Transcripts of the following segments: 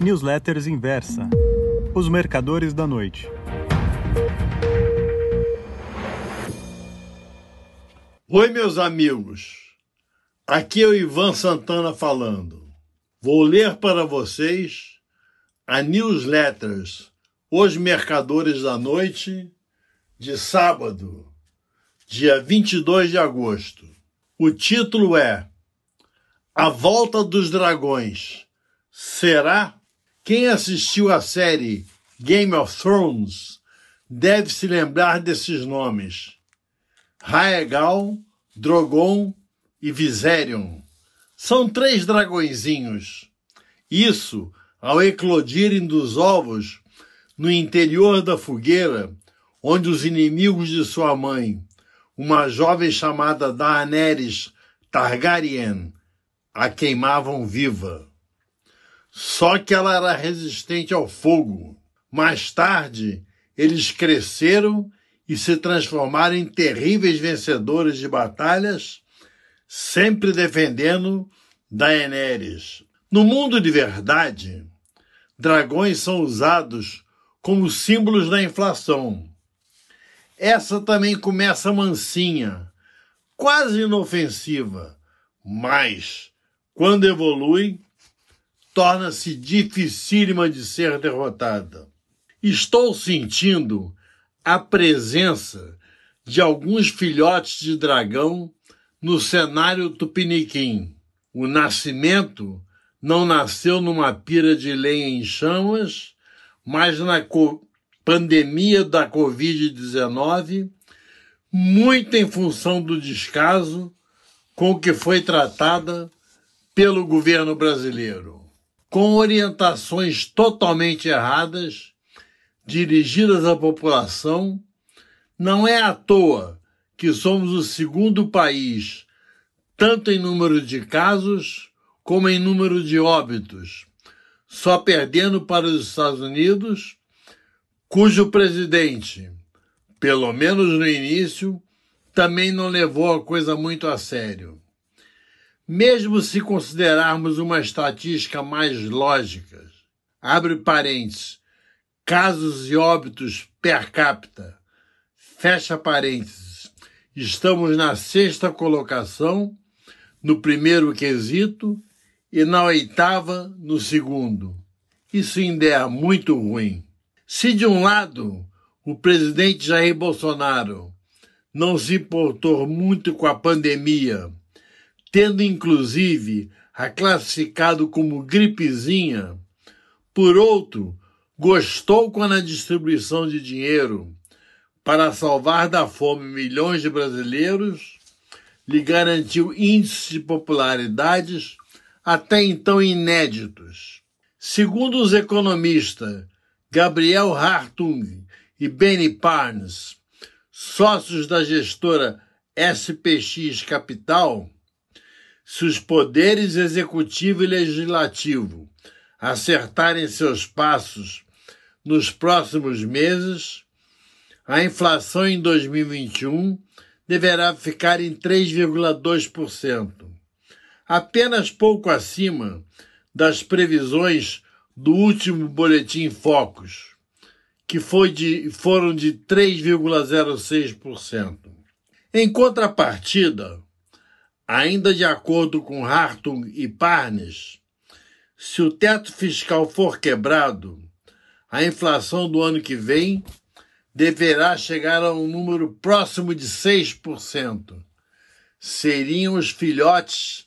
Newsletters Inversa Os Mercadores da Noite. Oi, meus amigos. Aqui é o Ivan Santana falando. Vou ler para vocês a Newsletters Os Mercadores da Noite de sábado, dia 22 de agosto. O título é A Volta dos Dragões. Será? Quem assistiu à série Game of Thrones deve se lembrar desses nomes: Raegal, Drogon e Viserion. São três dragõezinhos. Isso, ao eclodirem dos ovos no interior da fogueira, onde os inimigos de sua mãe, uma jovem chamada Daenerys Targaryen a queimavam viva. Só que ela era resistente ao fogo. Mais tarde, eles cresceram e se transformaram em terríveis vencedores de batalhas, sempre defendendo Daenerys. No mundo de verdade, dragões são usados como símbolos da inflação. Essa também começa mansinha, quase inofensiva, mas, quando evolui, torna-se dificílima de ser derrotada. Estou sentindo a presença de alguns filhotes de dragão no cenário tupiniquim. O nascimento não nasceu numa pira de lenha em chamas, mas na pandemia da Covid-19, muito em função do descaso com que foi tratada pelo governo brasileiro, com orientações totalmente erradas dirigidas à população, não é à toa que somos o segundo país, tanto em número de casos como em número de óbitos, só perdendo para os Estados Unidos cujo presidente, pelo menos no início, também não levou a coisa muito a sério. Mesmo se considerarmos uma estatística mais lógica, abre parênteses, casos e óbitos per capita, fecha parênteses, estamos na sexta colocação, no primeiro quesito, e na oitava, no segundo. Isso ainda é muito ruim. Se de um lado o presidente Jair Bolsonaro não se importou muito com a pandemia, tendo inclusive a classificado como gripezinha, por outro, gostou quando a distribuição de dinheiro para salvar da fome milhões de brasileiros lhe garantiu índices de popularidades até então inéditos. Segundo os economistas Gabriel Hartung e Benny Parnes, sócios da gestora SPX Capital, se os poderes executivo e legislativo acertarem seus passos nos próximos meses, a inflação em 2021 deverá ficar em 3,2%, apenas pouco acima das previsões do último boletim Focus, que foi de, foram de 3,06%. Em contrapartida, ainda de acordo com Hartung e Parnes, se o teto fiscal for quebrado, a inflação do ano que vem deverá chegar a um número próximo de 6%. Seriam os filhotes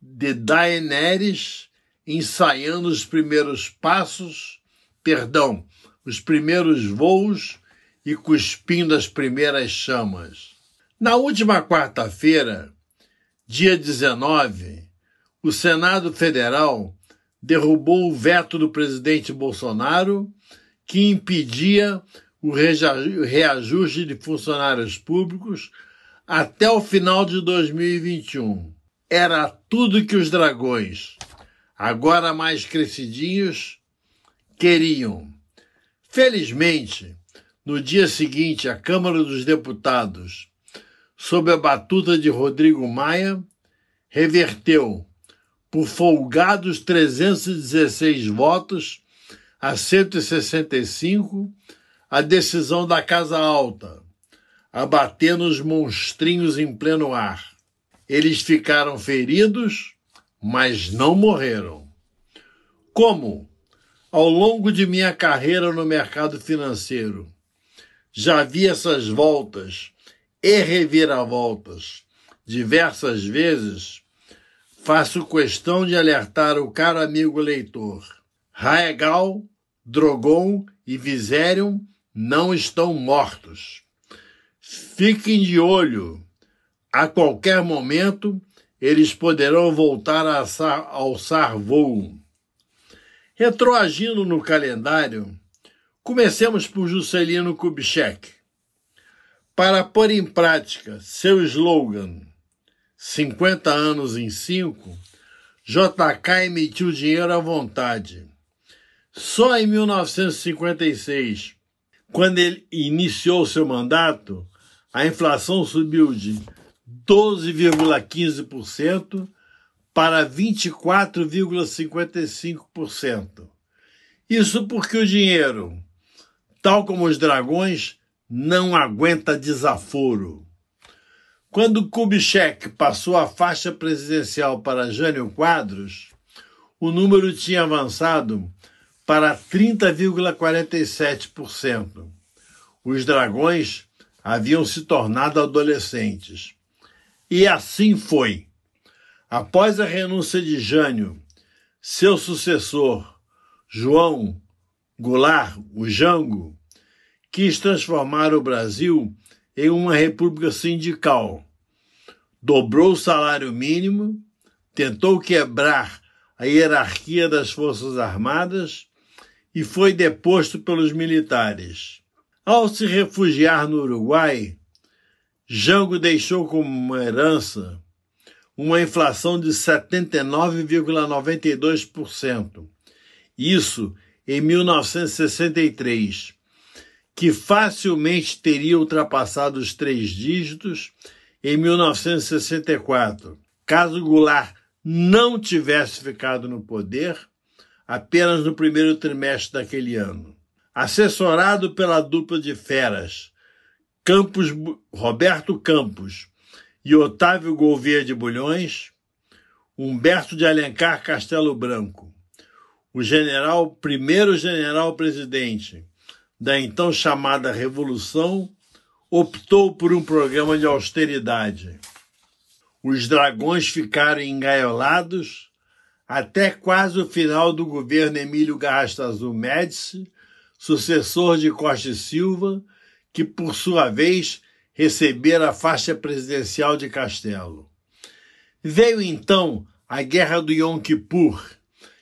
de Daenerys ensaiando os primeiros passos, perdão, os primeiros voos e cuspindo as primeiras chamas. Na última quarta-feira, dia 19, o Senado Federal derrubou o veto do presidente Bolsonaro que impedia o reajuste de funcionários públicos até o final de 2021. Era tudo que os dragões, agora mais crescidinhos, queriam. Felizmente, no dia seguinte, a Câmara dos Deputados, sob a batuta de Rodrigo Maia, reverteu, por folgados 316 votos a 165, a decisão da Casa Alta, abatendo os monstrinhos em pleno ar. Eles ficaram feridos, mas não morreram. Como? Ao longo de minha carreira no mercado financeiro, já vi essas voltas e reviravoltas diversas vezes, faço questão de alertar o caro amigo leitor. Raegal, Drogon e Viserion não estão mortos. Fiquem de olho. A qualquer momento, eles poderão voltar a alçar voo. Retroagindo no calendário, comecemos por Juscelino Kubitschek. Para pôr em prática seu slogan 50 anos em 5, JK emitiu dinheiro à vontade. Só em 1956, quando ele iniciou seu mandato, a inflação subiu de 12,15% para 24,55%. Isso porque o dinheiro, tal como os dragões, não aguenta desaforo. Quando Kubitschek passou a faixa presidencial para Jânio Quadros, o número tinha avançado para 30,47%. Os dragões haviam se tornado adolescentes. E assim foi. Após a renúncia de Jânio, seu sucessor, João Goulart, o Jango, quis transformar o Brasil em uma república sindical. Dobrou o salário mínimo, tentou quebrar a hierarquia das Forças Armadas e foi deposto pelos militares. Ao se refugiar no Uruguai, Jango deixou como herança uma inflação de 79,92%. Isso em 1963 que facilmente teria ultrapassado os três dígitos em 1964, caso Goulart não tivesse ficado no poder apenas no primeiro trimestre daquele ano. Assessorado pela dupla de feras Campos, Roberto Campos e Otávio Gouveia de Bulhões, Humberto de Alencar Castelo Branco, o general, primeiro general-presidente da então chamada Revolução, optou por um programa de austeridade. Os dragões ficaram engaiolados até quase o final do governo Emílio Garrastazu Médici, sucessor de Costa e Silva, que por sua vez recebera a faixa presidencial de Castelo. Veio então a Guerra do Yom Kippur,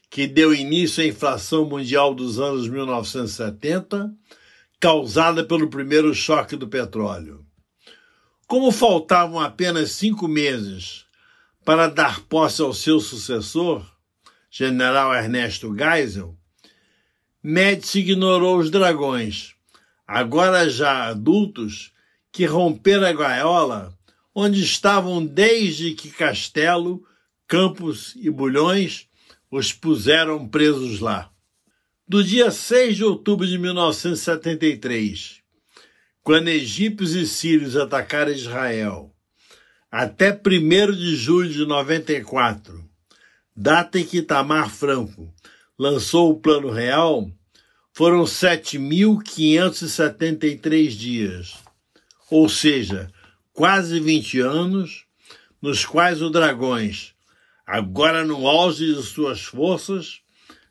que deu início à inflação mundial dos anos 1970, causada pelo primeiro choque do petróleo. Como faltavam apenas cinco meses para dar posse ao seu sucessor, general Ernesto Geisel, Médici ignorou os dragões, agora já adultos, que romperam a gaiola onde estavam desde que Castelo, Campos e Bulhões os puseram presos lá. Do dia 6 de outubro de 1973, quando egípcios e sírios atacaram Israel, até 1 de julho de 94, data em que Itamar Franco lançou o Plano Real, foram 7.573 dias, ou seja, quase 20 anos, nos quais o Dragões agora no auge de suas forças,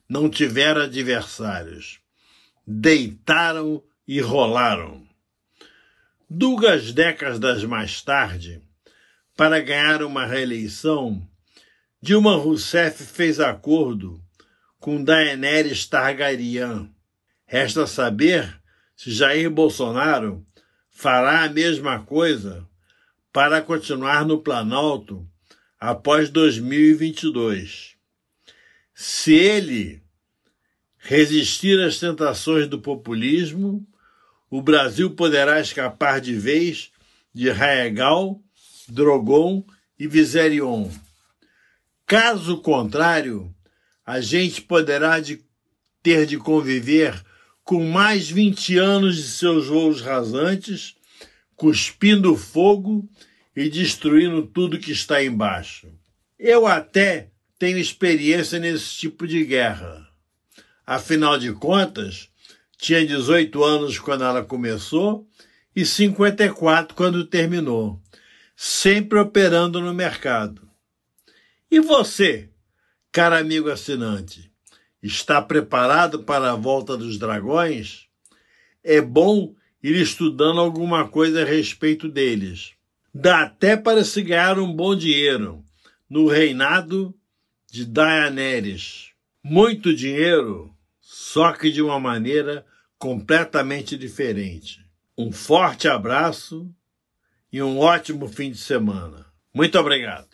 não tiveram adversários. Deitaram e rolaram. Duas décadas mais tarde, para ganhar uma reeleição, Dilma Rousseff fez acordo com Daenerys Targaryen. Resta saber se Jair Bolsonaro fará a mesma coisa para continuar no Planalto após 2022. Se ele resistir às tentações do populismo, o Brasil poderá escapar de vez de Raegal, Drogon e Viserion. Caso contrário, a gente poderá de ter de conviver com mais 20 anos de seus voos rasantes, cuspindo fogo e destruindo tudo que está embaixo. Eu até tenho experiência nesse tipo de guerra. Afinal de contas, tinha 18 anos quando ela começou e 54 quando terminou, sempre operando no mercado. E você, caro amigo assinante, está preparado para a volta dos dragões? É bom ir estudando alguma coisa a respeito deles. Dá até para se ganhar um bom dinheiro no reinado de Daenerys. Muito dinheiro, só que de uma maneira completamente diferente. Um forte abraço e um ótimo fim de semana. Muito obrigado.